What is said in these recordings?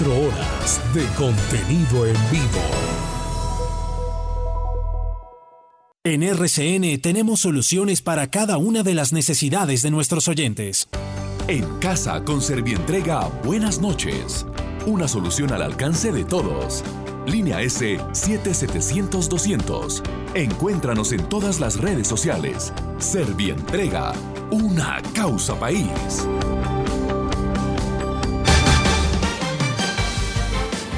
Cuatro horas de contenido en vivo. En RCN tenemos soluciones para cada una de las necesidades de nuestros oyentes. En casa con Servientrega, buenas noches. Una solución al alcance de todos. Línea S 7700-200. Encuéntranos en todas las redes sociales. Servientrega, una causa país.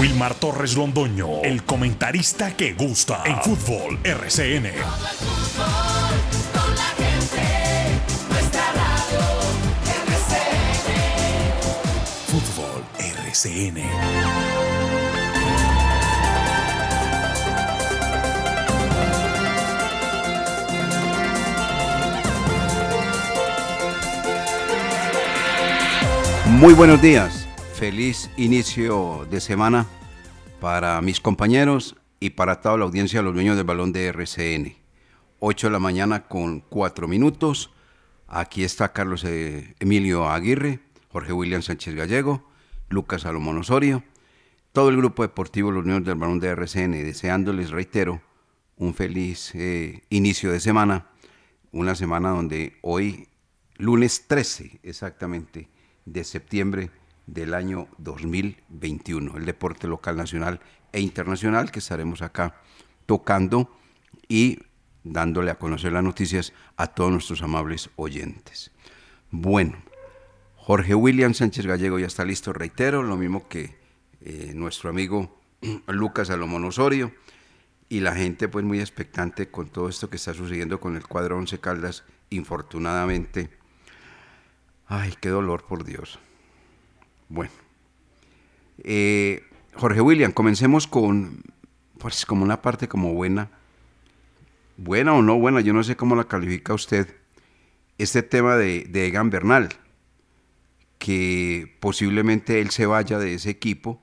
Wilmar Torres Londoño, el comentarista que gusta. En fútbol RCN. Fútbol RCN. Muy buenos días, feliz inicio de semana para mis compañeros y para toda la audiencia de los dueños del balón de RCN. 8 de la mañana con 4 minutos. Aquí está Carlos eh, Emilio Aguirre, Jorge William Sánchez Gallego, Lucas Salomón Osorio, todo el grupo deportivo Los Niños del Balón de RCN, deseándoles, reitero, un feliz eh, inicio de semana, una semana donde hoy, lunes 13 exactamente de septiembre del año 2021, el deporte local, nacional e internacional que estaremos acá tocando y dándole a conocer las noticias a todos nuestros amables oyentes. Bueno, Jorge William Sánchez Gallego ya está listo, reitero, lo mismo que eh, nuestro amigo Lucas Salomón Osorio y la gente pues muy expectante con todo esto que está sucediendo con el cuadro Once Caldas, infortunadamente. Ay, qué dolor por Dios. Bueno, eh, Jorge William, comencemos con, pues como una parte como buena, buena o no buena, yo no sé cómo la califica usted, este tema de, de Egan Bernal que posiblemente él se vaya de ese equipo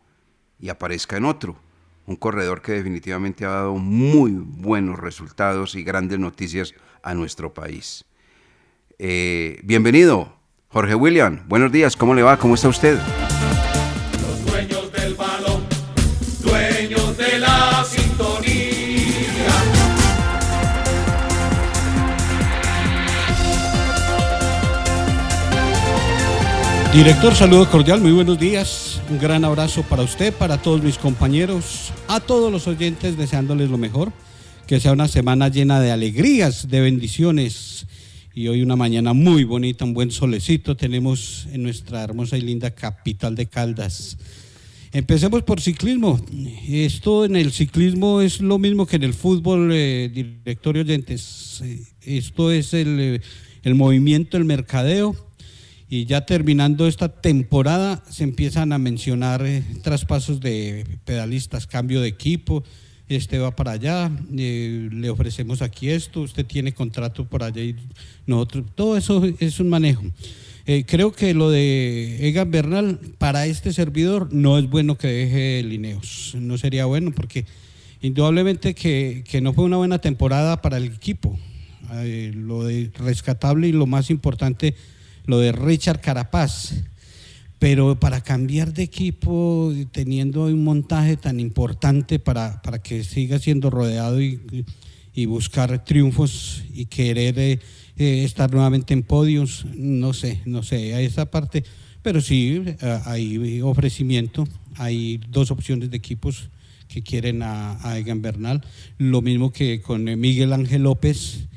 y aparezca en otro. Un corredor que definitivamente ha dado muy buenos resultados y grandes noticias a nuestro país. Eh, bienvenido, Jorge William. Buenos días, ¿cómo le va? ¿Cómo está usted? Los dueños del balón, dueños de la sintonía. Director, saludo cordial, muy buenos días. Un gran abrazo para usted, para todos mis compañeros, a todos los oyentes, deseándoles lo mejor. Que sea una semana llena de alegrías, de bendiciones. Y hoy una mañana muy bonita, un buen solecito tenemos en nuestra hermosa y linda capital de Caldas. Empecemos por ciclismo. Esto en el ciclismo es lo mismo que en el fútbol, eh, director y oyentes. Esto es el, eh, el movimiento, el mercadeo y ya terminando esta temporada se empiezan a mencionar eh, traspasos de pedalistas, cambio de equipo, este va para allá, eh, le ofrecemos aquí esto, usted tiene contrato por allá y nosotros, todo eso es un manejo. Eh, creo que lo de Egan Bernal para este servidor no es bueno que deje Lineos, no sería bueno porque indudablemente que, que no fue una buena temporada para el equipo. Eh, lo de rescatable y lo más importante lo de Richard Carapaz. Pero para cambiar de equipo, teniendo un montaje tan importante para, para que siga siendo rodeado y, y buscar triunfos y querer eh, eh, estar nuevamente en podios, no sé, no sé, a esa parte. Pero sí, eh, hay ofrecimiento, hay dos opciones de equipos que quieren a, a Egan Bernal. Lo mismo que con Miguel Ángel López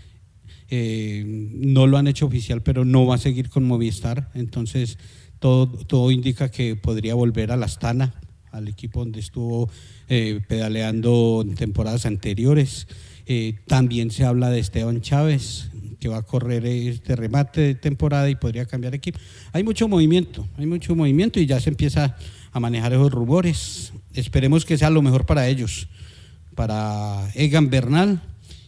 no lo han hecho oficial, pero no va a seguir con Movistar. Entonces, todo, todo indica que podría volver a la Astana, al equipo donde estuvo eh, pedaleando en temporadas anteriores. Eh, también se habla de Esteban Chávez, que va a correr este remate de temporada y podría cambiar equipo. Hay mucho movimiento, hay mucho movimiento y ya se empieza a manejar esos rumores. Esperemos que sea lo mejor para ellos, para Egan Bernal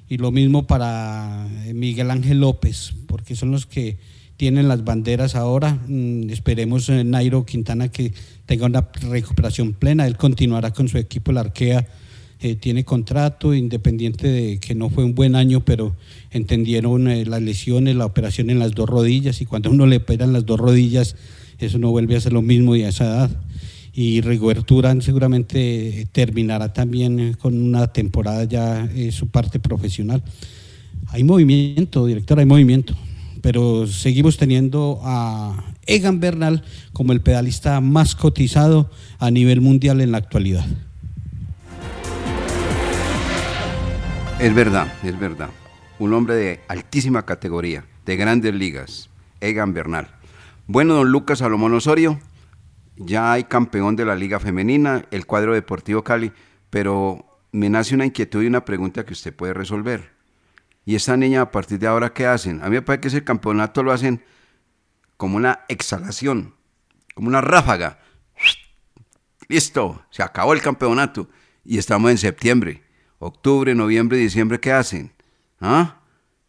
y lo mismo para Miguel Ángel López, porque son los que tienen las banderas ahora. Mm, esperemos en Nairo Quintana que tenga una recuperación plena. Él continuará con su equipo, la Arquea. Eh, tiene contrato, independiente de que no fue un buen año, pero entendieron eh, las lesiones, la operación en las dos rodillas, y cuando uno le operan las dos rodillas, eso no vuelve a ser lo mismo y esa edad y Rigoberto seguramente terminará también con una temporada ya eh, su parte profesional. Hay movimiento, director, hay movimiento, pero seguimos teniendo a Egan Bernal como el pedalista más cotizado a nivel mundial en la actualidad. Es verdad, es verdad. Un hombre de altísima categoría, de grandes ligas, Egan Bernal. Bueno, don Lucas Salomón Osorio, ya hay campeón de la Liga Femenina, el cuadro Deportivo Cali, pero me nace una inquietud y una pregunta que usted puede resolver. ¿Y esta niña a partir de ahora qué hacen? A mí me parece que ese campeonato lo hacen como una exhalación, como una ráfaga. Listo, se acabó el campeonato y estamos en septiembre, octubre, noviembre, diciembre, ¿qué hacen? ¿Ah?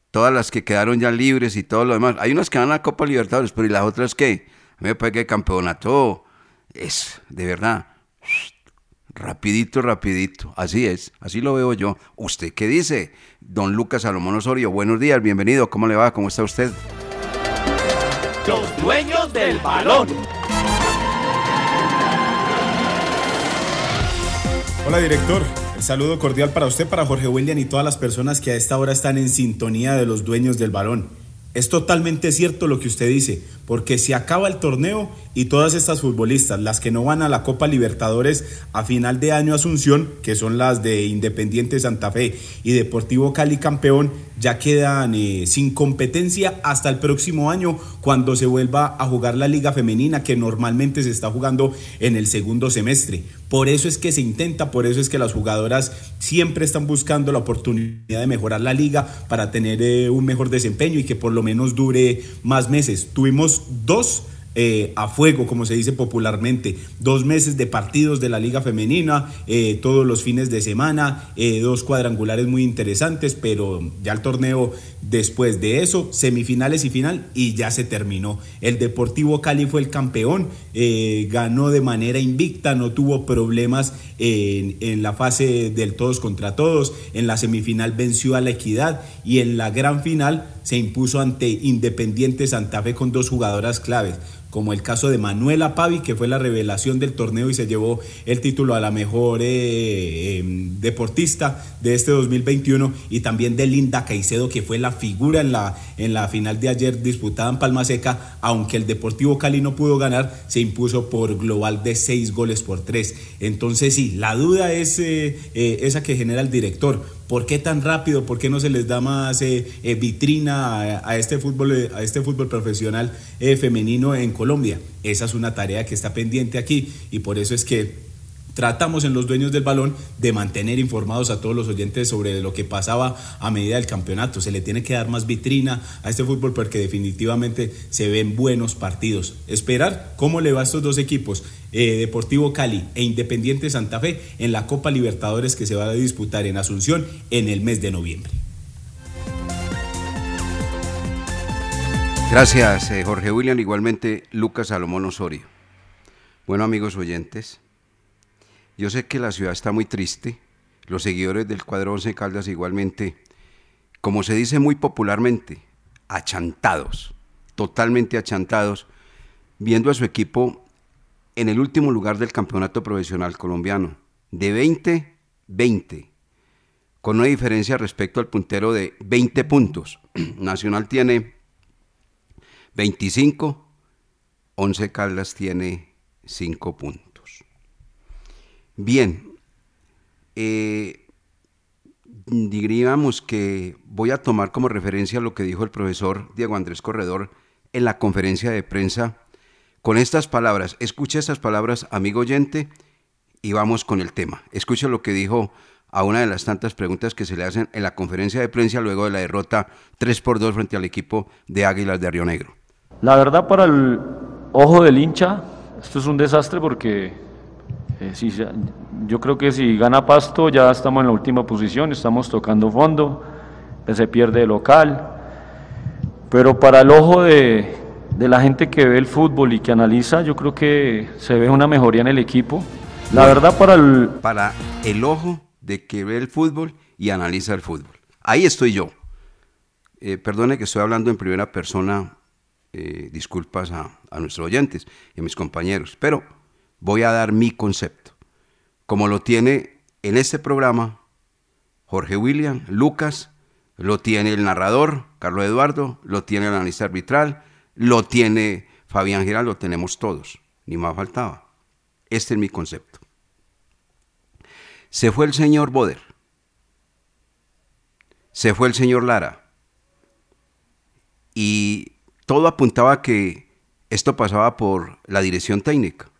Todas las que quedaron ya libres y todo lo demás. Hay unas que van a la Copa Libertadores, pero ¿y las otras qué? A mí me parece que el campeonato es, de verdad, rapidito, rapidito. Así es, así lo veo yo. ¿Usted qué dice? Don Lucas Salomón Osorio, buenos días, bienvenido. ¿Cómo le va? ¿Cómo está usted? Los dueños del balón. Hola director, el saludo cordial para usted, para Jorge William y todas las personas que a esta hora están en sintonía de los dueños del balón. Es totalmente cierto lo que usted dice, porque se acaba el torneo y todas estas futbolistas, las que no van a la Copa Libertadores a final de año Asunción, que son las de Independiente Santa Fe y Deportivo Cali campeón, ya quedan eh, sin competencia hasta el próximo año cuando se vuelva a jugar la liga femenina que normalmente se está jugando en el segundo semestre. Por eso es que se intenta, por eso es que las jugadoras siempre están buscando la oportunidad de mejorar la liga para tener eh, un mejor desempeño y que por lo menos dure más meses. Tuvimos dos eh, a fuego, como se dice popularmente. Dos meses de partidos de la Liga Femenina, eh, todos los fines de semana, eh, dos cuadrangulares muy interesantes, pero ya el torneo después de eso, semifinales y final, y ya se terminó. El Deportivo Cali fue el campeón, ganó de manera invicta, no tuvo problemas en, en la fase del todos contra todos, en la semifinal venció a la equidad y en la gran final se impuso ante Independiente Santa Fe con dos jugadoras claves como el caso de Manuela Pavi, que fue la revelación del torneo y se llevó el título a la mejor eh, em, deportista de este 2021, y también de Linda Caicedo, que fue la figura en la, en la final de ayer disputada en Palma Seca, aunque el Deportivo Cali no pudo ganar, se impuso por global de seis goles por tres. Entonces sí, la duda es eh, eh, esa que genera el director ¿Por qué tan rápido? ¿Por qué no se les da más eh, eh, vitrina a, este fútbol, eh, a este fútbol profesional femenino en Colombia? Esa es una tarea que está pendiente aquí y por eso es que tratamos en los dueños del balón de mantener informados a todos los oyentes sobre lo que pasaba a medida del campeonato. Se le tiene que dar más vitrina a este fútbol porque definitivamente se ven buenos partidos. Esperar cómo le va a estos dos equipos, eh, Deportivo Cali e Independiente Santa Fe, en la Copa Libertadores que se va a disputar en Asunción en el mes de noviembre. Gracias, eh, Jorge William. Igualmente, Lucas Salomón Osorio. Bueno, amigos oyentes, yo sé que la ciudad está muy triste, los seguidores del cuadro Once Caldas igualmente, como se dice muy popularmente, achantados, totalmente achantados, viendo a su equipo en el último lugar del campeonato profesional colombiano, de 20-20, con una diferencia respecto al puntero de 20 puntos. Nacional tiene 25, Once Caldas tiene 5 puntos. Bien, eh, diríamos que voy a tomar como referencia lo que dijo el profesor Diego Andrés Corredor en la conferencia de prensa con estas palabras. Escuche estas palabras, amigo oyente, y vamos con el tema. Escuche lo que dijo a una de las tantas preguntas que se le hacen en la conferencia de prensa luego de la derrota 3 por 2 frente al equipo de Águilas de Río Negro. La verdad, para el ojo del hincha, esto es un desastre porque eh, si, yo creo que si gana Pasto ya estamos en la última posición, estamos tocando fondo, se pierde el local. Pero para el ojo de, de la gente que ve el fútbol y que analiza, yo creo que se ve una mejoría en el equipo. La verdad para el... Para el ojo de que ve el fútbol y analiza el fútbol. Ahí estoy yo. Eh, perdone que estoy hablando en primera persona, eh, disculpas a, a nuestros oyentes y a mis compañeros, pero voy a dar mi concepto, como lo tiene en este programa Jorge William, Lucas, lo tiene el narrador, Carlos Eduardo, lo tiene el analista arbitral, lo tiene Fabián Giral, lo tenemos todos, ni más faltaba. Este es mi concepto. Se fue el señor Boder. Se fue el señor Lara. Y todo apuntaba que esto pasaba por la dirección técnica.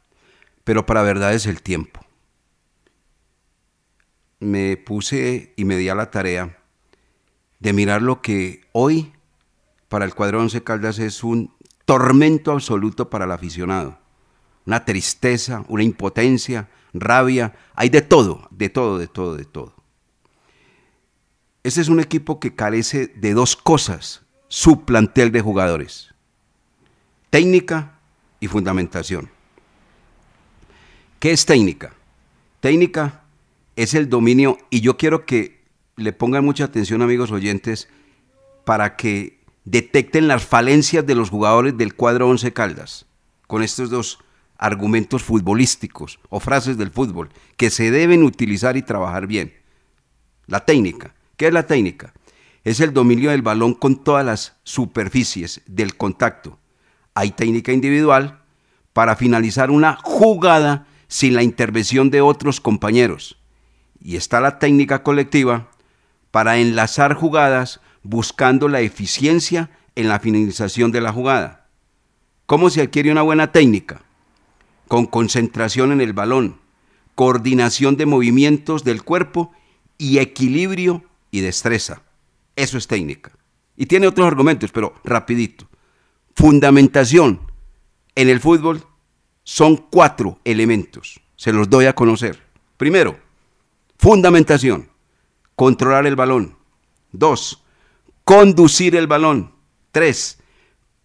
Pero para verdad es el tiempo. Me puse y me di a la tarea de mirar lo que hoy para el cuadro Once Caldas es un tormento absoluto para el aficionado. Una tristeza, una impotencia, rabia, hay de todo, de todo, de todo, de todo. Este es un equipo que carece de dos cosas, su plantel de jugadores, técnica y fundamentación. ¿Qué es técnica? Técnica es el dominio, y yo quiero que le pongan mucha atención amigos oyentes, para que detecten las falencias de los jugadores del cuadro 11 Caldas, con estos dos argumentos futbolísticos o frases del fútbol que se deben utilizar y trabajar bien. La técnica. ¿Qué es la técnica? Es el dominio del balón con todas las superficies del contacto. Hay técnica individual para finalizar una jugada sin la intervención de otros compañeros. Y está la técnica colectiva para enlazar jugadas buscando la eficiencia en la finalización de la jugada. ¿Cómo se adquiere una buena técnica? con concentración en el balón, coordinación de movimientos del cuerpo y equilibrio y destreza. Eso es técnica. Y tiene otros argumentos, pero rapidito. Fundamentación en el fútbol son cuatro elementos. Se los doy a conocer. Primero, fundamentación, controlar el balón. Dos, conducir el balón. Tres,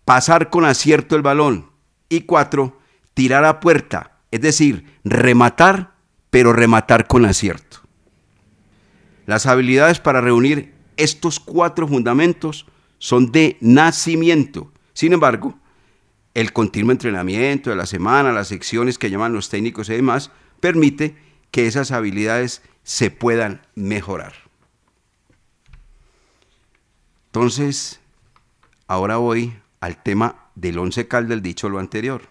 pasar con acierto el balón. Y cuatro, tirar a puerta, es decir, rematar, pero rematar con acierto. Las habilidades para reunir estos cuatro fundamentos son de nacimiento. Sin embargo, el continuo entrenamiento de la semana, las secciones que llaman los técnicos y demás, permite que esas habilidades se puedan mejorar. Entonces, ahora voy al tema del once cal del dicho lo anterior.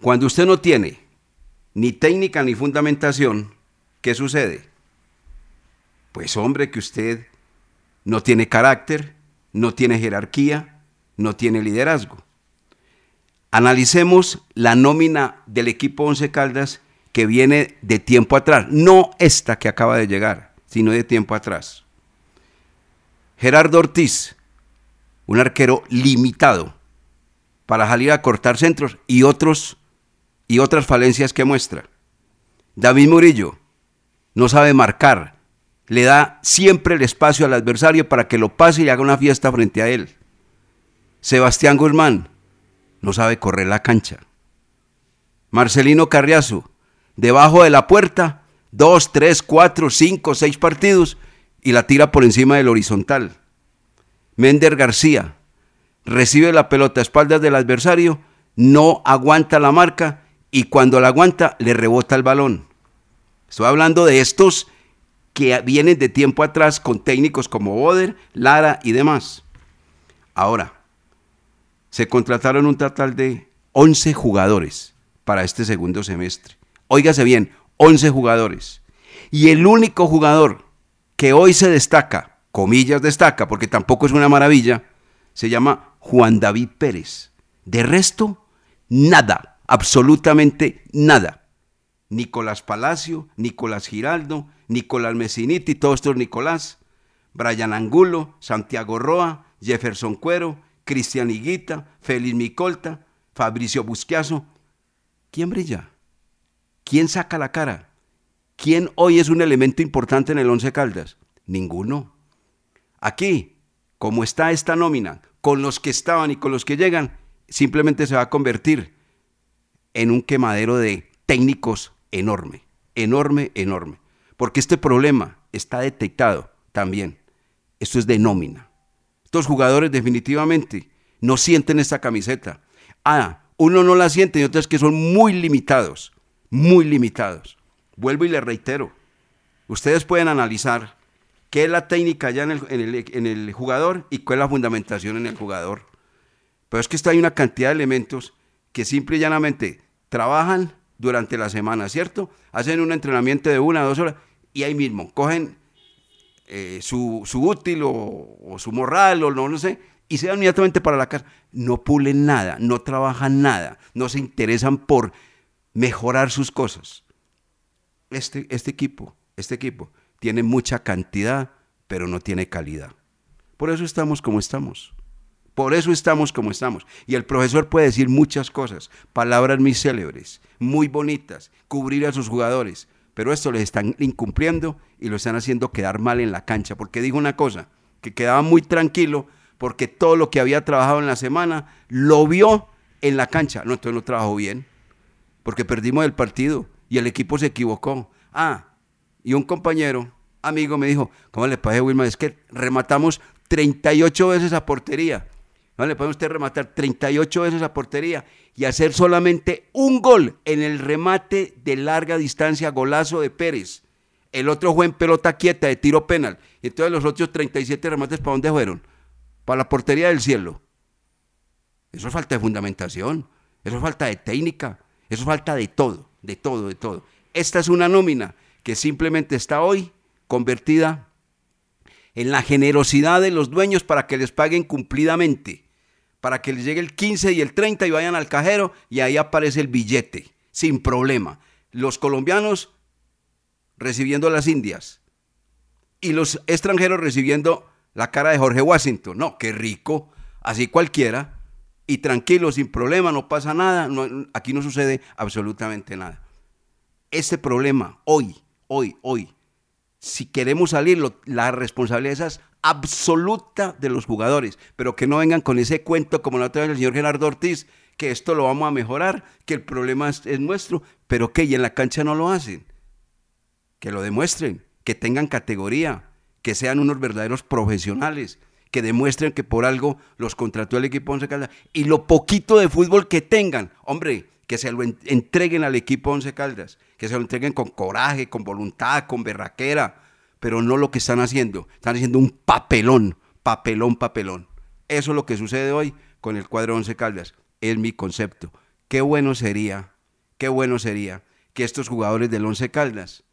Cuando usted no tiene ni técnica ni fundamentación, ¿qué sucede? Pues hombre, que usted no tiene carácter, no tiene jerarquía, no tiene liderazgo. Analicemos la nómina del equipo Once Caldas que viene de tiempo atrás, no esta que acaba de llegar, sino de tiempo atrás. Gerardo Ortiz, un arquero limitado para salir a cortar centros y otros y otras falencias que muestra. David Murillo no sabe marcar, le da siempre el espacio al adversario para que lo pase y haga una fiesta frente a él. Sebastián Guzmán no sabe correr la cancha. Marcelino Carriazo, debajo de la puerta, dos, tres, cuatro, cinco, seis partidos y la tira por encima del horizontal. Mender García recibe la pelota a espaldas del adversario, no aguanta la marca y cuando la aguanta le rebota el balón. Estoy hablando de estos que vienen de tiempo atrás con técnicos como Boder, Lara y demás. Ahora, se contrataron un total de 11 jugadores para este segundo semestre. Óigase bien, 11 jugadores. Y el único jugador que hoy se destaca, comillas destaca, porque tampoco es una maravilla, se llama Juan David Pérez. De resto, nada, absolutamente nada. Nicolás Palacio, Nicolás Giraldo, Nicolás Messiniti, todos estos Nicolás, Brian Angulo, Santiago Roa, Jefferson Cuero, Cristian Higuita, Félix Micolta, Fabricio Busquiazo. ¿Quién brilla? ¿Quién saca la cara? ¿Quién hoy es un elemento importante en el Once Caldas? Ninguno. Aquí, como está esta nómina, con los que estaban y con los que llegan, simplemente se va a convertir en un quemadero de técnicos enorme, enorme, enorme. Porque este problema está detectado también. Esto es de nómina. Estos jugadores definitivamente no sienten esta camiseta. Ah, uno no la siente y otros que son muy limitados, muy limitados. Vuelvo y le reitero, ustedes pueden analizar qué es la técnica ya en el, en el jugador y cuál es la fundamentación en el jugador. Pero es que está hay una cantidad de elementos que simple y llanamente trabajan durante la semana, ¿cierto? Hacen un entrenamiento de una o dos horas y ahí mismo cogen eh, su, útil o, su morral o no, no sé, y se van inmediatamente para la casa. No pulen nada, no trabajan nada, no se interesan por mejorar sus cosas. Este, este equipo, este equipo tiene mucha cantidad, pero no tiene calidad. Por eso estamos como estamos. Por eso estamos como estamos. Y el profesor puede decir muchas cosas, palabras muy célebres, muy bonitas, cubrir a sus jugadores, pero esto les están incumpliendo y lo están haciendo quedar mal en la cancha, porque dijo una cosa, que quedaba muy tranquilo porque todo lo que había trabajado en la semana lo vio en la cancha. No, entonces no trabajó bien, porque perdimos el partido y el equipo se equivocó. Ah, y un compañero, amigo, me dijo, ¿cómo le parece, Wilma? Es que rematamos 38 veces a portería. ¿No le puede usted rematar 38 veces a portería y hacer solamente un gol en el remate de larga distancia, golazo de Pérez? El otro fue en pelota quieta de tiro penal. Y entonces los otros 37 remates, ¿para dónde fueron? Para la portería del cielo. Eso es falta de fundamentación, eso es falta de técnica, eso es falta de todo, de todo, de todo. Esta es una nómina que simplemente está hoy convertida en la generosidad de los dueños para que les paguen cumplidamente para que les llegue el 15 y el 30 y vayan al cajero y ahí aparece el billete, sin problema. Los colombianos recibiendo las indias y los extranjeros recibiendo la cara de Jorge Washington. No, qué rico, así cualquiera. Y tranquilo, sin problema, no pasa nada, aquí no sucede absolutamente nada. Este problema, hoy, hoy, hoy, si queremos salir, la responsabilidad es absoluta de los jugadores, pero que no vengan con ese cuento como la otra vez el señor Gerardo Ortiz, que esto lo vamos a mejorar, que el problema es, nuestro, pero que y en la cancha no lo hacen. Que lo demuestren, que tengan categoría, que sean unos verdaderos profesionales, que demuestren que por algo los contrató el equipo Once Caldas y lo poquito de fútbol que tengan, hombre, que se lo entreguen al equipo Once Caldas, que se lo entreguen con coraje, con voluntad, con berraquera, pero no lo que están haciendo. Están haciendo un papelón, papelón, papelón. Eso es lo que sucede hoy con el cuadro Once Caldas. Es mi concepto. Qué bueno sería, qué bueno sería que estos jugadores del Once Caldas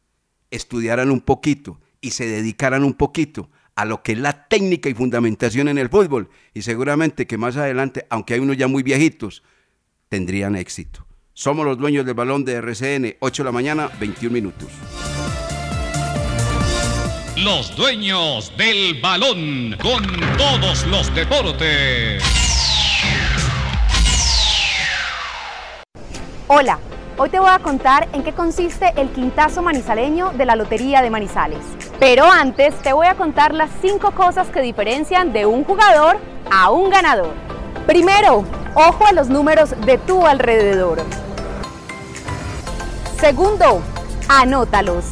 estudiaran un poquito y se dedicaran un poquito a lo que es la técnica y fundamentación en el fútbol. Y seguramente que más adelante, aunque hay unos ya muy viejitos, tendrían éxito. Somos los dueños del balón de RCN, 8 de la mañana, 21 minutos los dueños del balón con todos los deportes. Hola, hoy te voy a contar en qué consiste el quintazo manizaleño de la Lotería de Manizales. Pero antes te voy a contar las cinco cosas que diferencian de un jugador a un ganador. Primero, ojo a los números de tu alrededor. Segundo, anótalos.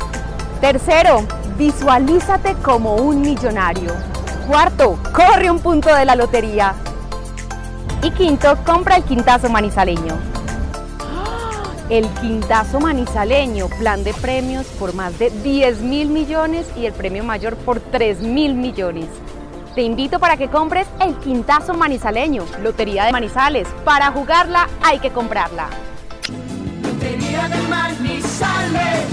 Tercero, Visualízate como un millonario. Cuarto, corre un punto de la lotería. Y quinto, compra el quintazo manizaleño. El quintazo manizaleño, plan de premios por más de 10 mil millones y el premio mayor por 3 mil millones. Te invito para que compres el quintazo manizaleño, Lotería de Manizales. Para jugarla hay que comprarla. Lotería de Manizales,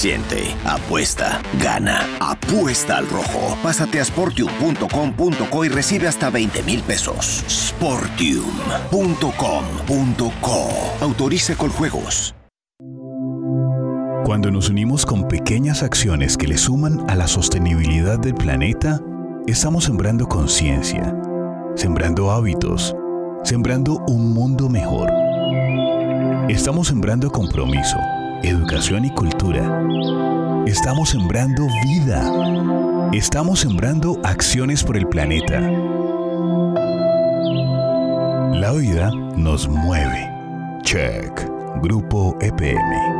Siente, apuesta, gana, apuesta al rojo. Pásate a sportium.com.co y recibe hasta 20 mil pesos. Sportium.com.co. Autorice con juegos. Cuando nos unimos con pequeñas acciones que le suman a la sostenibilidad del planeta, estamos sembrando conciencia, sembrando hábitos, sembrando un mundo mejor. Estamos sembrando compromiso, educación y cultura. Estamos sembrando vida. Estamos sembrando acciones por el planeta. La vida nos mueve. Check. Grupo EPM.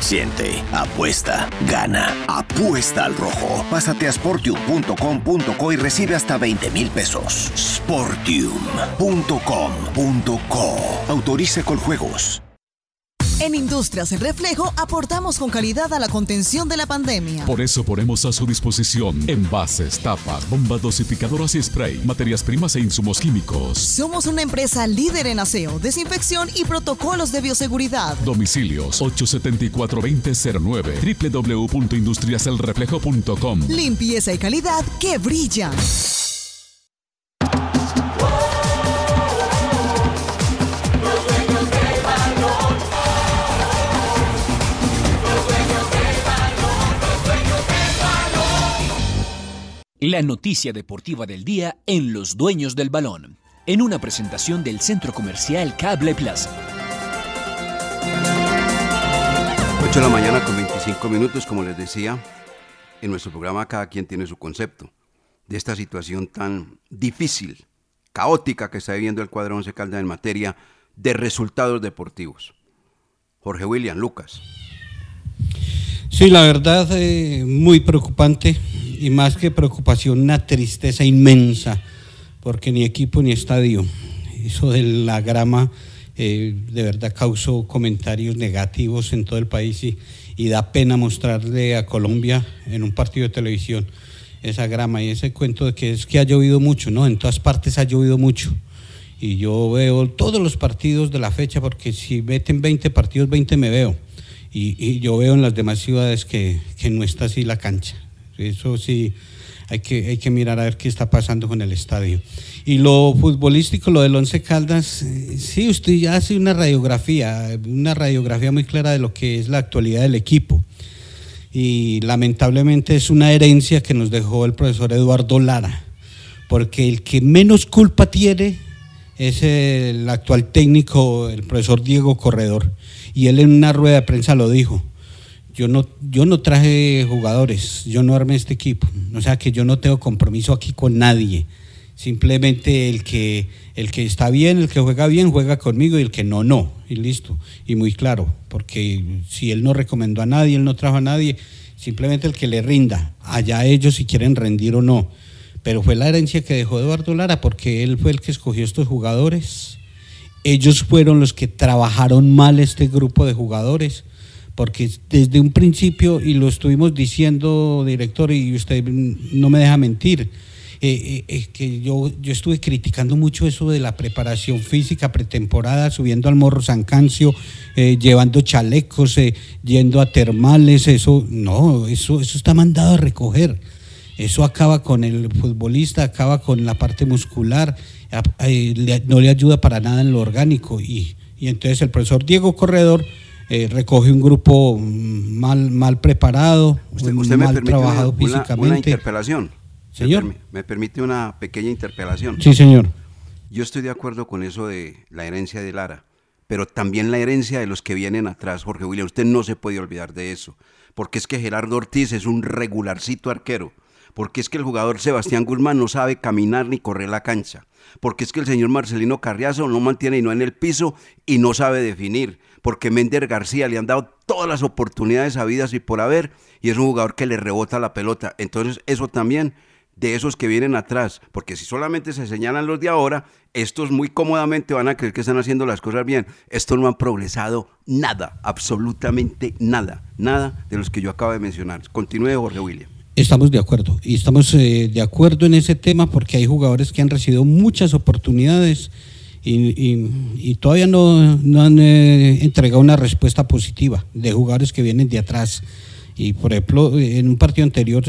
Siente, apuesta, gana, apuesta al rojo. Pásate a sportium.com.co y recibe hasta 20 mil pesos. Sportium.com.co. Autorice con juegos. En Industrias El Reflejo aportamos con calidad a la contención de la pandemia. Por eso ponemos a su disposición envases, tapas, bombas dosificadoras y spray, materias primas e insumos químicos. Somos una empresa líder en aseo, desinfección y protocolos de bioseguridad. Domicilios 874-2009 www.industriaselreflejo.com Limpieza y calidad que brillan. La noticia deportiva del día en Los Dueños del Balón, en una presentación del Centro Comercial Cable Plaza. 8 de la mañana con 25 minutos, como les decía, en nuestro programa cada quien tiene su concepto de esta situación tan difícil, caótica que está viviendo el cuadro Once Caldas en materia de resultados deportivos. Jorge William, Lucas. Sí, la verdad, eh, muy preocupante y más que preocupación, una tristeza inmensa, porque ni equipo ni estadio. Eso de la grama eh, de verdad causó comentarios negativos en todo el país y, da pena mostrarle a Colombia en un partido de televisión esa grama y ese cuento de que es que ha llovido mucho, ¿no? En todas partes ha llovido mucho. Y yo veo todos los partidos de la fecha, porque si meten 20 partidos, 20 me veo. Y, y yo veo en las demás ciudades que, que no está así la cancha. Eso sí, hay que, hay que mirar a ver qué está pasando con el estadio. Y lo futbolístico, lo del Once Caldas, eh, sí, usted ya hace una radiografía, una radiografía muy clara de lo que es la actualidad del equipo. Y lamentablemente es una herencia que nos dejó el profesor Eduardo Lara, porque el que menos culpa tiene es el actual técnico, el profesor Diego Corredor. Y él en una rueda de prensa lo dijo yo no, yo no traje jugadores, yo no armé este equipo. O sea que yo no tengo compromiso aquí con nadie. Simplemente el que, el que está bien, el que juega bien, juega conmigo y el que no, no. Y listo. Y muy claro, porque si él no recomendó a nadie, él no trajo a nadie, simplemente el que le rinda. Allá ellos si quieren rendir o no. Pero fue la herencia que dejó Eduardo Lara porque él fue el que escogió estos jugadores ellos fueron los que trabajaron mal este grupo de jugadores, porque desde un principio, y lo estuvimos diciendo, director, y usted no me deja mentir, eh, eh, que yo, yo estuve criticando mucho eso de la preparación física pretemporada, subiendo al Morro San Cancio, eh, llevando chalecos, yendo a termales, eso, no, eso, eso está mandado a recoger. Eso acaba con el futbolista, acaba con la parte muscular, no le ayuda para nada en lo orgánico. Y, entonces el profesor Diego Corredor recoge un grupo mal, mal preparado, mal trabajado físicamente. Una interpelación. Señor. Me, permite una pequeña interpelación. Sí, señor. Yo estoy de acuerdo con eso de la herencia de Lara, pero también la herencia de los que vienen atrás, Jorge William. Usted no se puede olvidar de eso, porque es que Gerardo Ortiz es un regularcito arquero, porque es que el jugador Sebastián Guzmán no sabe caminar ni correr la cancha, porque es que el señor Marcelino Carriazo no mantiene y no en el piso y no sabe definir, porque Mender García le han dado todas las oportunidades habidas y por haber, y es un jugador que le rebota la pelota. Entonces eso también de esos que vienen atrás, porque si solamente se señalan los de ahora, estos muy cómodamente van a creer que están haciendo las cosas bien. Estos no han progresado nada, absolutamente nada, nada de los que yo acabo de mencionar. Continúe, Jorge William. Estamos de acuerdo y estamos eh, de acuerdo en ese tema porque hay jugadores que han recibido muchas oportunidades y, todavía no, han eh, entregado una respuesta positiva de jugadores que vienen de atrás y por ejemplo, en un partido anterior,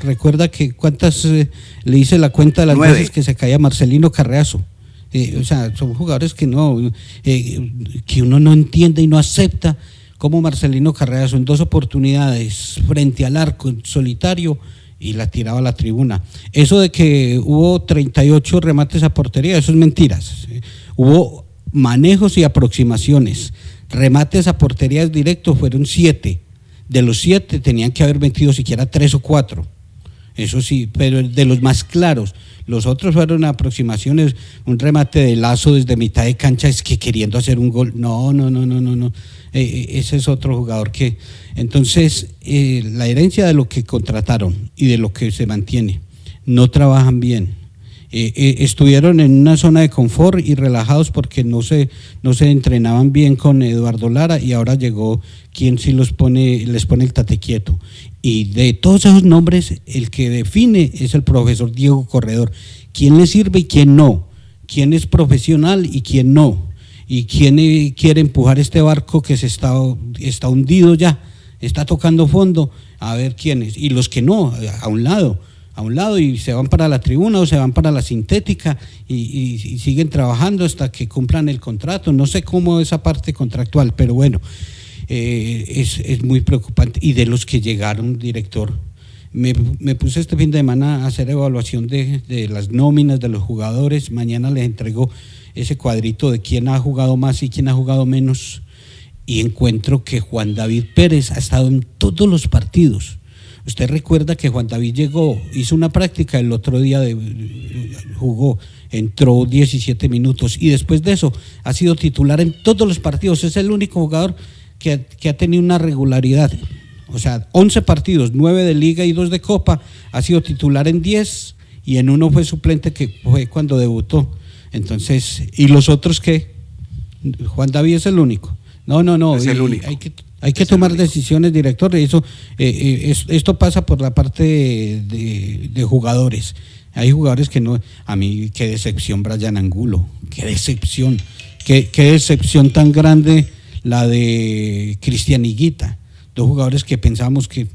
recuerda que cuántas eh, le hice la cuenta de las veces que se caía Marcelino Carreazo. Eh, o sea, son jugadores que no, eh, que uno no entiende y no acepta como Marcelino Carreazo en dos oportunidades frente al arco en solitario y la tiraba a la tribuna. Eso de que hubo 38 remates a portería, eso es mentiras. Hubo manejos y aproximaciones. Remates a porterías directos fueron siete de los siete tenían que haber metido siquiera tres o cuatro. Eso sí, pero de los más claros. Los otros fueron aproximaciones, un remate de lazo desde mitad de cancha, es que queriendo hacer un gol. No, no, no, no, no, no. Eh, eh, ese es otro jugador que. Entonces, eh, la herencia de lo que contrataron y de lo que se mantiene, no trabajan bien. estuvieron en una zona de confort y relajados porque no se, no se entrenaban bien con Eduardo Lara y ahora llegó quien sí los pone, les pone el tate quieto. Y de todos esos nombres, el que define es el profesor Diego Corredor. ¿Quién le sirve y quién no? ¿Quién es profesional y quién no? ¿Y quién eh, quiere empujar este barco que se está, está hundido ya? Está tocando fondo. A ver quiénes. Y los que no, a un lado a un lado y se van para la tribuna o se van para la sintética y, siguen trabajando hasta que cumplan el contrato. No sé cómo esa parte contractual, pero bueno, eh, es, es, muy preocupante. Y de los que llegaron, director, me, me, puse este fin de semana a hacer evaluación de, las nóminas de los jugadores. Mañana les entrego ese cuadrito de quién ha jugado más y quién ha jugado menos. Y encuentro que Juan David Pérez ha estado en todos los partidos. Usted recuerda que Juan David llegó, hizo una práctica el otro día, de, jugó, entró 17 minutos y después de eso ha sido titular en todos los partidos. Es el único jugador que, ha tenido una regularidad. O sea, 11 partidos, 9 de liga y 2 de copa, ha sido titular en 10 y en uno fue suplente que fue cuando debutó. Entonces, ¿y los otros qué? Juan David es el único. No, no, no. Es el único. Hay que, hay que tomar decisiones, director. Eso, eh, eh, esto pasa por la parte de, jugadores. Hay jugadores que no. A mí, qué decepción, Brian Angulo. Qué decepción. Qué, qué decepción tan grande la de Cristian Higuita, dos jugadores que pensábamos que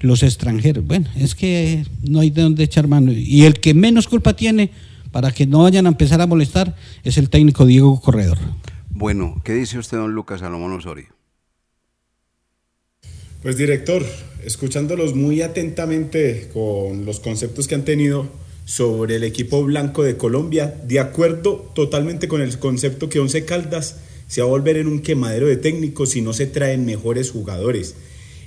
los extranjeros, bueno, es que no hay de dónde echar mano. Y el que menos culpa tiene para que no vayan a empezar a molestar es el técnico Diego Corredor. Bueno, ¿qué dice usted, don Lucas Salomón Osorio? Pues director, escuchándolos muy atentamente con los conceptos que han tenido sobre el equipo blanco de Colombia, de acuerdo totalmente con el concepto que Once Caldas se va a volver en un quemadero de técnicos si no se traen mejores jugadores.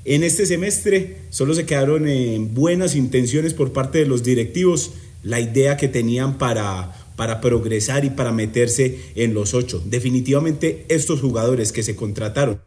En este semestre solo se quedaron en buenas intenciones por parte de los directivos, la idea que tenían para, para progresar y para meterse en los ocho. Definitivamente estos jugadores que se contrataron,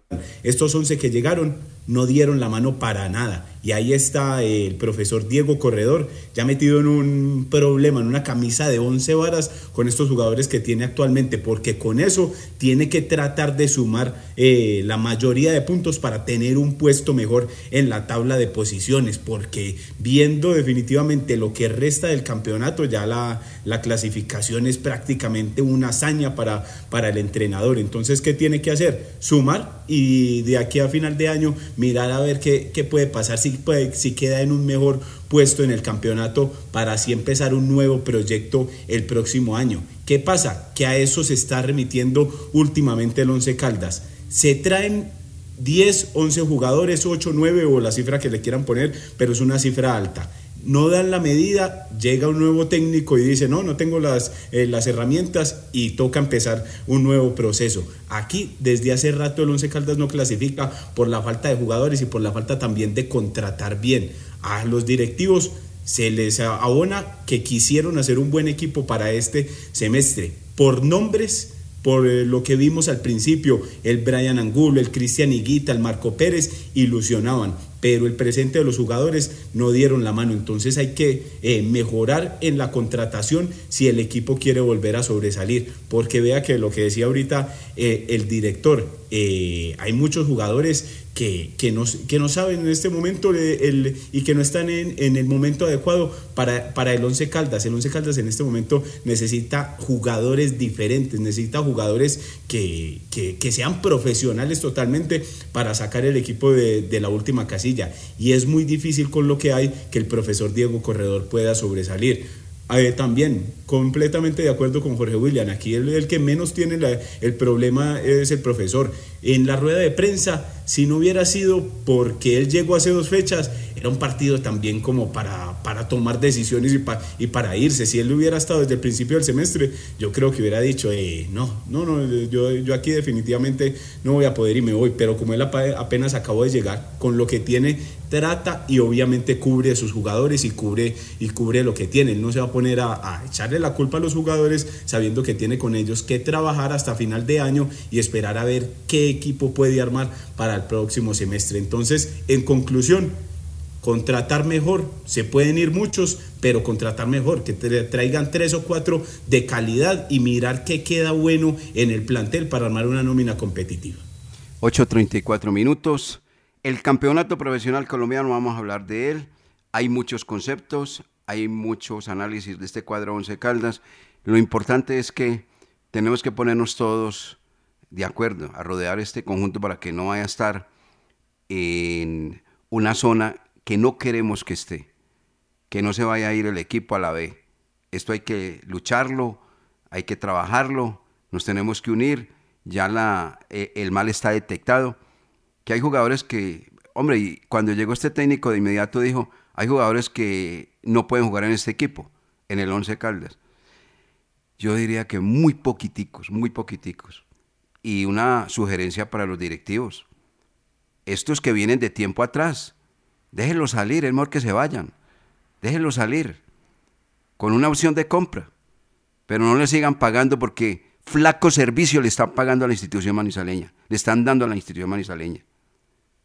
estos once que llegaron, no dieron la mano para nada. Y ahí está el profesor Diego Corredor, ya metido en un problema, en una camisa de 11 varas con estos jugadores que tiene actualmente, porque con eso tiene que tratar de sumar eh, la mayoría de puntos para tener un puesto mejor en la tabla de posiciones, porque viendo definitivamente lo que resta del campeonato, ya la, la clasificación es prácticamente una hazaña para, para el entrenador. Entonces, ¿qué tiene que hacer? Sumar y de aquí a final de año mirar a ver qué, qué puede pasar, si, puede, si queda en un mejor puesto en el campeonato para así empezar un nuevo proyecto el próximo año. ¿Qué pasa? Que a eso se está remitiendo últimamente el Once Caldas. Se traen 10, 11 jugadores, 8, 9 o la cifra que le quieran poner, pero es una cifra alta no dan la medida, llega un nuevo técnico y dice, no, no tengo las, eh, las herramientas y toca empezar un nuevo proceso. Aquí, desde hace rato, el Once Caldas no clasifica por la falta de jugadores y por la falta también de contratar bien. A los directivos se les abona que quisieron hacer un buen equipo para este semestre. Por nombres, por eh, lo que vimos al principio, el Brian Angulo, el Cristian Higuita, el Marco Pérez, ilusionaban pero el presente de los jugadores no dieron la mano. Entonces hay que eh, mejorar en la contratación si el equipo quiere volver a sobresalir, porque vea que lo que decía ahorita eh, el director, hay muchos jugadores que, que, no, que no saben en este momento el, y que no están en, en, el momento adecuado para, para el Once Caldas. El Once Caldas en este momento necesita jugadores diferentes, necesita jugadores que, que, que sean profesionales totalmente para sacar el equipo de, de la última casilla y es muy difícil con lo que hay que el profesor Diego Corredor pueda sobresalir. Eh, también completamente de acuerdo con Jorge William, aquí el, el que menos tiene el problema es el profesor. En la rueda de prensa, si no hubiera sido porque él llegó hace dos fechas, era un partido también como para, para tomar decisiones y, para irse. Si él hubiera estado desde el principio del semestre, yo creo que hubiera dicho, eh, no, no, no, yo, aquí definitivamente no voy a poder y me voy. Pero como él apenas acabó de llegar, con lo que tiene, trata y obviamente cubre sus jugadores y cubre, y cubre lo que tiene. Él no se va a poner a, a echarle la culpa a los jugadores sabiendo que tiene con ellos que trabajar hasta final de año y esperar a ver qué equipo puede armar para el próximo semestre. Entonces, en conclusión, contratar mejor, se pueden ir muchos, pero contratar mejor, que traigan tres o cuatro de calidad y mirar qué queda bueno en el plantel para armar una nómina competitiva. 8.34 minutos. El campeonato profesional colombiano, vamos a hablar de él. Hay muchos conceptos, hay muchos análisis de este cuadro 11 Caldas. Lo importante es que tenemos que ponernos todos de acuerdo a rodear este conjunto para que no vaya a estar en una zona que no queremos que esté, que no se vaya a ir el equipo a la B. Esto hay que lucharlo, hay que trabajarlo, nos tenemos que unir, ya la, eh, el mal está detectado, que hay jugadores que, hombre, y cuando llegó este técnico de inmediato dijo, hay jugadores que no pueden jugar en este equipo, en el Once Caldas. Yo diría que muy poquiticos, muy poquiticos. Y una sugerencia para los directivos. Estos que vienen de tiempo atrás, Déjenlos salir, es mejor que se vayan. Déjenlos salir con una opción de compra. Pero no le sigan pagando porque flaco servicio le están pagando a la institución manizaleña. Le están dando a la institución manizaleña.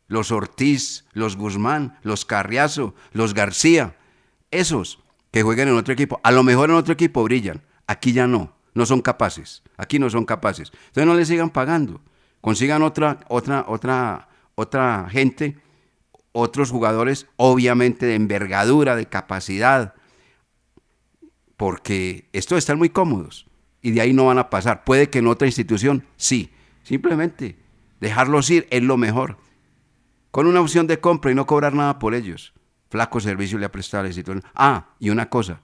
Los Ortiz, los Guzmán, los Carriazo, los García, esos que juegan en otro equipo, a lo mejor en otro equipo brillan. Aquí ya no, no son capaces. Aquí no son capaces. Entonces no le sigan pagando. Consigan otra, otra, otra, otra gente otros jugadores obviamente de envergadura, de capacidad, porque estos están muy cómodos y de ahí no van a pasar. Puede que en otra institución sí, simplemente dejarlos ir es lo mejor. Con una opción de compra y no cobrar nada por ellos. Flaco servicio le ha prestado la institución. Ah, y una cosa,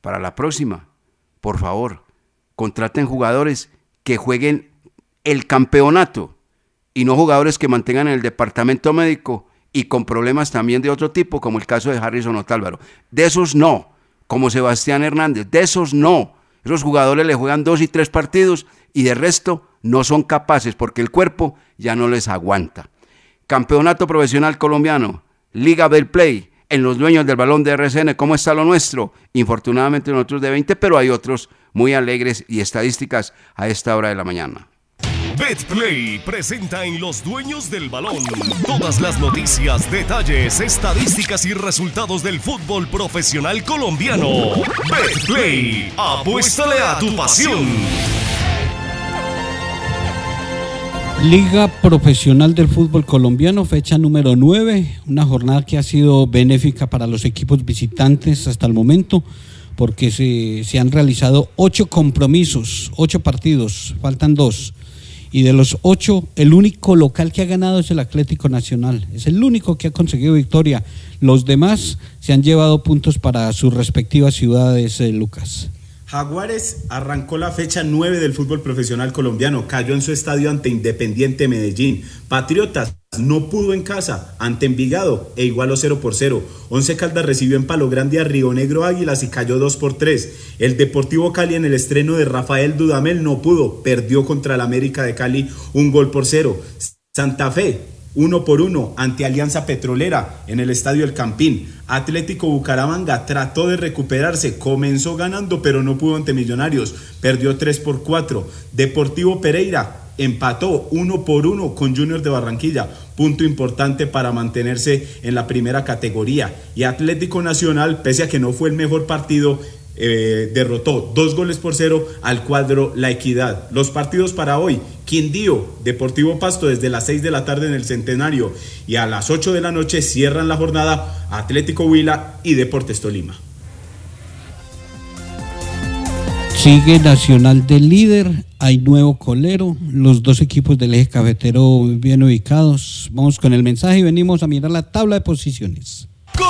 para la próxima, por favor, contraten jugadores que jueguen el campeonato y no jugadores que mantengan en el departamento médico y con problemas también de otro tipo, como el caso de Harrison Otálvaro. De esos no, como Sebastián Hernández, de esos no. Esos jugadores le juegan dos y tres partidos y de resto no son capaces porque el cuerpo ya no les aguanta. Campeonato Profesional Colombiano, Liga del Play, en los dueños del balón de RCN, ¿cómo está lo nuestro? Infortunadamente nosotros de 20, pero hay otros muy alegres y estadísticas a esta hora de la mañana. BetPlay presenta en Los Dueños del Balón todas las noticias, detalles, estadísticas y resultados del fútbol profesional colombiano. BetPlay, apuéstale a tu pasión. Liga Profesional del Fútbol Colombiano, fecha número 9, una jornada que ha sido benéfica para los equipos visitantes hasta el momento, porque se, se han realizado ocho compromisos, ocho partidos, faltan dos. Y de los ocho, el único local que ha ganado es el Atlético Nacional. Es el único que ha conseguido victoria. Los demás se han llevado puntos para sus respectivas ciudades, eh, Lucas. Jaguares arrancó la fecha 9 del fútbol profesional colombiano, cayó en su estadio ante Independiente Medellín. Patriotas no pudo en casa ante Envigado e igualó 0 por 0. Once Caldas recibió en Palo Grande a Río Negro Águilas y cayó 2 por 3. El Deportivo Cali en el estreno de Rafael Dudamel no pudo, perdió contra el América de Cali un gol por 0. Santa Fe uno por uno ante Alianza Petrolera en el Estadio El Campín. Atlético Bucaramanga trató de recuperarse, comenzó ganando pero no pudo ante Millonarios, perdió 3 por 4. Deportivo Pereira empató uno por uno con Junior de Barranquilla, punto importante para mantenerse en la primera categoría. Y Atlético Nacional, pese a que no fue el mejor partido, eh, derrotó dos goles por cero al cuadro La Equidad. Los partidos para hoy, Quindío, Deportivo Pasto desde las 6 de la tarde en el Centenario y a las 8 de la noche cierran la jornada Atlético Huila y Deportes Tolima. Sigue Nacional del líder, hay nuevo colero, los dos equipos del eje cafetero bien ubicados. Vamos con el mensaje y venimos a mirar la tabla de posiciones. ¡Qué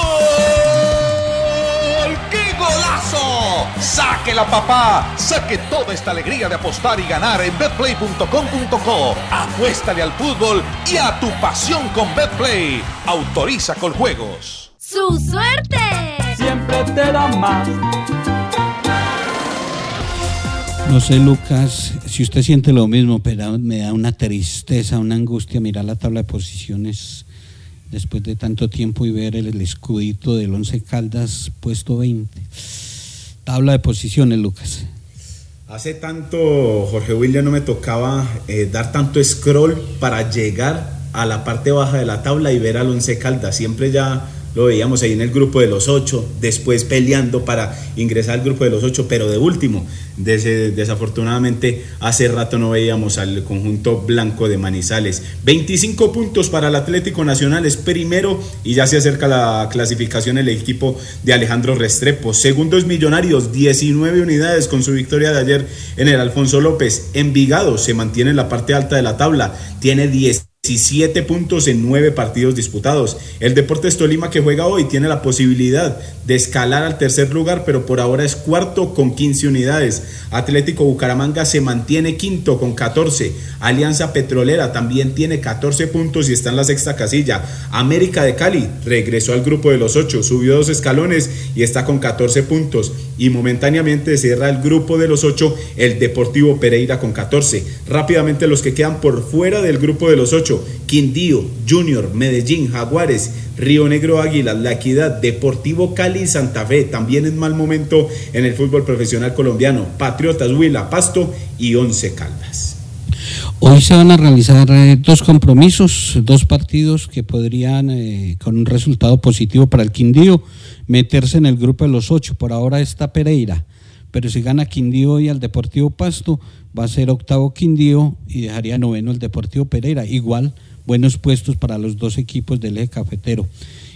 Saque la papá, saque toda esta alegría de apostar y ganar en betplay.com.co. Apuéstale al fútbol y a tu pasión con Betplay. Autoriza con juegos. ¡Su suerte! Siempre te da más. No sé, Lucas, si usted siente lo mismo, pero me da una tristeza, una angustia mirar la tabla de posiciones después de tanto tiempo y ver el, el escudito del Once Caldas puesto 20. Tabla de posiciones, Lucas. Hace tanto, Jorge William, no me tocaba eh, dar tanto scroll para llegar a la parte baja de la tabla y ver al Once Caldas. Siempre ya lo veíamos ahí en el grupo de los ocho, después peleando para ingresar al grupo de los ocho, pero de último, des- desafortunadamente hace rato no veíamos al conjunto blanco de Manizales. 25 puntos para el Atlético Nacional, es primero y ya se acerca la clasificación el equipo de Alejandro Restrepo. Segundo es Millonarios, 19 unidades con su victoria de ayer en el Alfonso López. Envigado se mantiene en la parte alta de la tabla, tiene 10 17 puntos en 9 partidos disputados. El Deportes Tolima que juega hoy tiene la posibilidad de escalar al tercer lugar, pero por ahora es cuarto con 15 unidades. Atlético Bucaramanga se mantiene quinto con 14. Alianza Petrolera también tiene 14 puntos y está en la sexta casilla. América de Cali regresó al grupo de los 8, subió dos escalones y está con 14 puntos. Y momentáneamente cierra el grupo de los 8 el Deportivo Pereira con 14. Rápidamente los que quedan por fuera del grupo de los 8, Quindío, Junior, Medellín, Jaguares, Río Negro Águilas, La Equidad, Deportivo Cali Santa Fe, también en mal momento en el fútbol profesional colombiano, Patriotas, Huila, Pasto y Once Caldas. Hoy se van a realizar eh, dos compromisos, dos partidos que podrían, eh, con un resultado positivo para el Quindío, meterse en el grupo de los ocho. Por ahora está Pereira, pero si gana Quindío y al Deportivo Pasto, va a ser octavo Quindío y dejaría noveno el Deportivo Pereira. Igual, buenos puestos para los dos equipos del eje cafetero.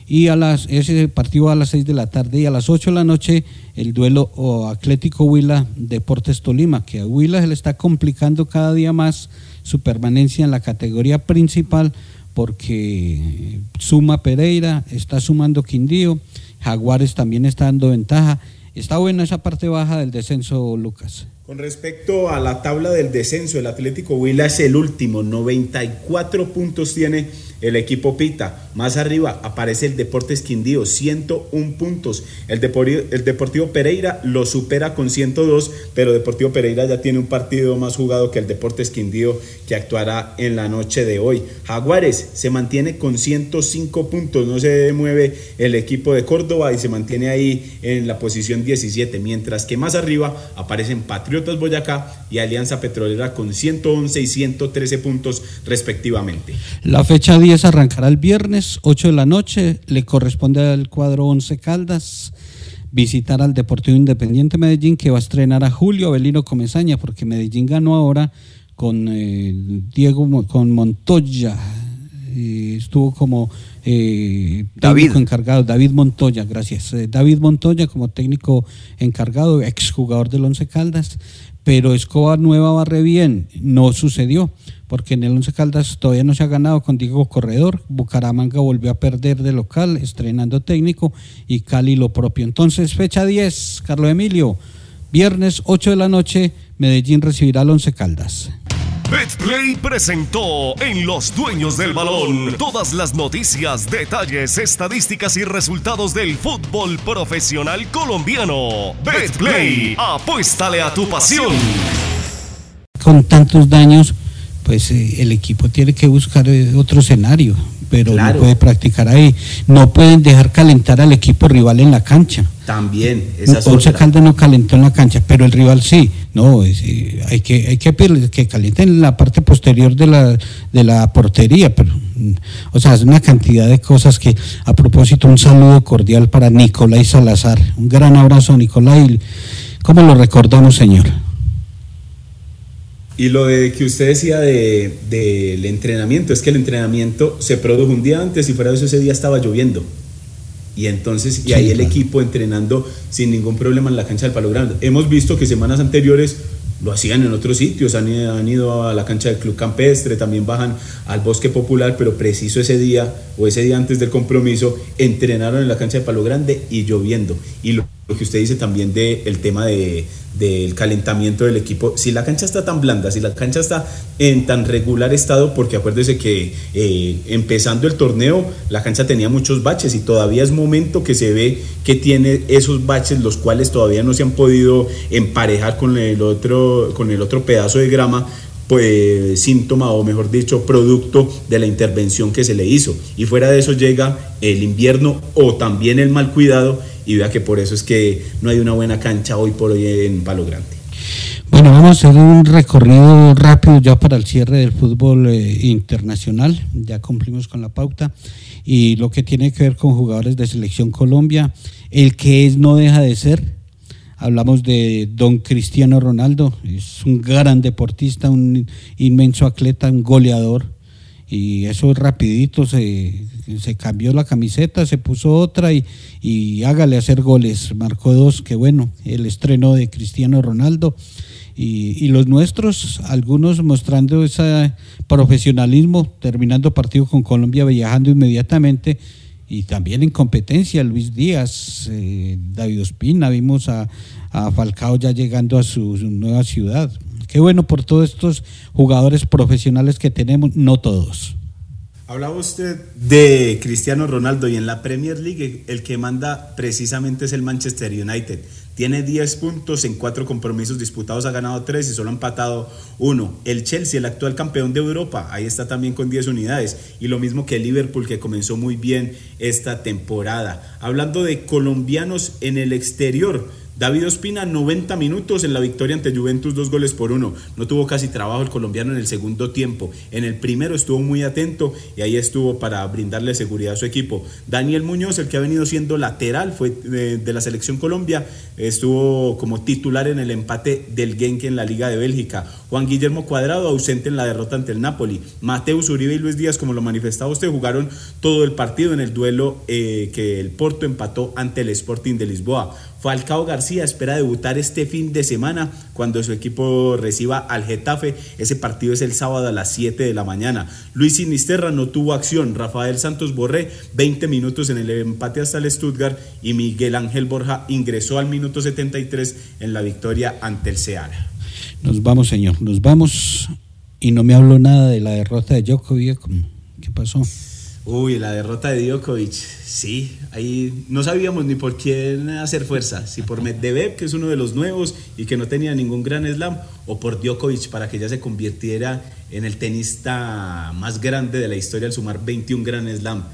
Y a las, ese partido a las 6 de la tarde y a las 8 de la noche el duelo Atlético Huila Deportes Tolima, que a Huila se le está complicando cada día más su permanencia en la categoría principal porque suma Pereira, está sumando Quindío, Jaguares también está dando ventaja. Está buena esa parte baja del descenso, Lucas. Con respecto a la tabla del descenso, el Atlético Huila es el último, 94 puntos tiene el equipo Pita. Más arriba aparece el Deportes Quindío, 101 puntos. El Deportivo, Pereira lo supera con 102, pero Deportivo Pereira ya tiene un partido más jugado que el Deportes Quindío que actuará en la noche de hoy. Jaguares se mantiene con 105 puntos, no se mueve el equipo de Córdoba y se mantiene ahí en la posición 17, mientras que más arriba aparecen Patriotas Boyacá y Alianza Petrolera con 111 y 113 puntos respectivamente. La fecha 10 arrancará el viernes, 8 de la noche. Le corresponde al cuadro 11 Caldas visitar al Deportivo Independiente Medellín que va a estrenar a Julio Avelino Comesaña porque Medellín ganó ahora con eh, Diego con Montoya eh, estuvo como eh, David. técnico encargado David Montoya gracias David Montoya como técnico encargado exjugador del Once Caldas pero Escobar Nueva barre bien no sucedió porque en el Once Caldas todavía no se ha ganado con Diego Corredor, Bucaramanga volvió a perder de local, estrenando técnico, y Cali lo propio. Entonces, fecha 10, Carlos Emilio, viernes 8 de la noche, Medellín recibirá al Once Caldas. BetPlay presentó en Los Dueños del Balón todas las noticias, detalles, estadísticas y resultados del fútbol profesional colombiano. BetPlay, apuéstale a tu pasión. Con tantos daños, pues eh, el equipo tiene que buscar eh, otro escenario, pero Claro. no puede practicar ahí. No pueden dejar calentar al equipo rival en la cancha. También, esa es Once. Caldas no calentó en la cancha, pero el rival sí. No, es, eh, hay que hay que pedirle que calienten en la parte posterior de la de la portería, pero mm, o sea, es una cantidad de cosas que a propósito un saludo cordial para Nicolai Salazar. Un gran abrazo Nicolai. ¿Cómo lo recordamos, señor? Y lo de que usted decía de- del entrenamiento, es que el entrenamiento se produjo un día antes y fuera de eso ese día estaba lloviendo. Y entonces, y ahí el equipo entrenando sin ningún problema en la cancha del Palo Grande. Hemos visto que semanas anteriores lo hacían en otros sitios, han, ido- han ido a la cancha del Club Campestre, también bajan al Bosque Popular, pero preciso ese día o ese día antes del compromiso, entrenaron en la cancha de Palo Grande y lloviendo. Y lo, lo que usted dice también del tema de, del calentamiento del equipo, si la cancha está tan blanda, si la cancha está en tan regular estado, porque acuérdese que eh, empezando el torneo la cancha tenía muchos baches y todavía es momento que se ve que tiene esos baches los cuales todavía no se han podido emparejar con el otro, con el otro pedazo de grama pues síntoma o mejor dicho producto de la intervención que se le hizo y fuera de eso llega el invierno o también el mal cuidado y vea que por eso es que no hay una buena cancha hoy por hoy en Palo Grande. Bueno, vamos a hacer un recorrido rápido ya para el cierre del fútbol eh, internacional. Ya cumplimos con la pauta. Y lo que tiene que ver con jugadores de Selección Colombia, el que es no deja de ser. Hablamos de don Cristiano Ronaldo, es un gran deportista, un inmenso atleta, un goleador. Y eso rapidito se, se cambió la camiseta, se puso otra y, y hágale hacer goles. Marcó dos, que bueno, el estreno de Cristiano Ronaldo. Y, y los nuestros, algunos mostrando ese profesionalismo, terminando partido con Colombia, viajando inmediatamente y también en competencia, Luis Díaz, eh, David Ospina, vimos a, a Falcao ya llegando a su, su nueva ciudad. Qué bueno por todos estos jugadores profesionales que tenemos, no todos. Hablaba usted de Cristiano Ronaldo y en la Premier League el que manda precisamente es el Manchester United. Tiene 10 puntos en 4 compromisos disputados, ha ganado 3 y solo ha empatado 1. El Chelsea, el actual campeón de Europa, ahí está también con 10 unidades. Y lo mismo que el Liverpool, que comenzó muy bien esta temporada. Hablando de colombianos en el exterior, David Ospina, 90 minutos en la victoria ante Juventus, dos goles por uno. No tuvo casi trabajo el colombiano en el segundo tiempo. En el primero estuvo muy atento y ahí estuvo para brindarle seguridad a su equipo. Daniel Muñoz, el que ha venido siendo lateral, fue de, de la selección Colombia, estuvo como titular en el empate del Genk en la Liga de Bélgica. Juan Guillermo Cuadrado, ausente en la derrota ante el Napoli. Mateus Uribe y Luis Díaz, como lo manifestaba usted, jugaron todo el partido en el duelo eh, que el Porto empató ante el Sporting de Lisboa. Falcao García espera debutar este fin de semana cuando su equipo reciba al Getafe. Ese partido es el sábado a las 7 de la mañana. Luis Sinisterra no tuvo acción. Rafael Santos Borré, 20 minutos en el empate hasta el Stuttgart. Y Miguel Ángel Borja ingresó al minuto 73 en la victoria ante el Seara. Nos vamos, señor, nos vamos. Y no me habló nada de la derrota de Djokovic. ¿Qué pasó? Uy, la derrota de Djokovic, sí, ahí no sabíamos ni por quién hacer fuerza, si por Medvedev, que es uno de los nuevos y que no tenía ningún gran slam, o por Djokovic para que ya se convirtiera en el tenista más grande de la historia al sumar 21 gran slam.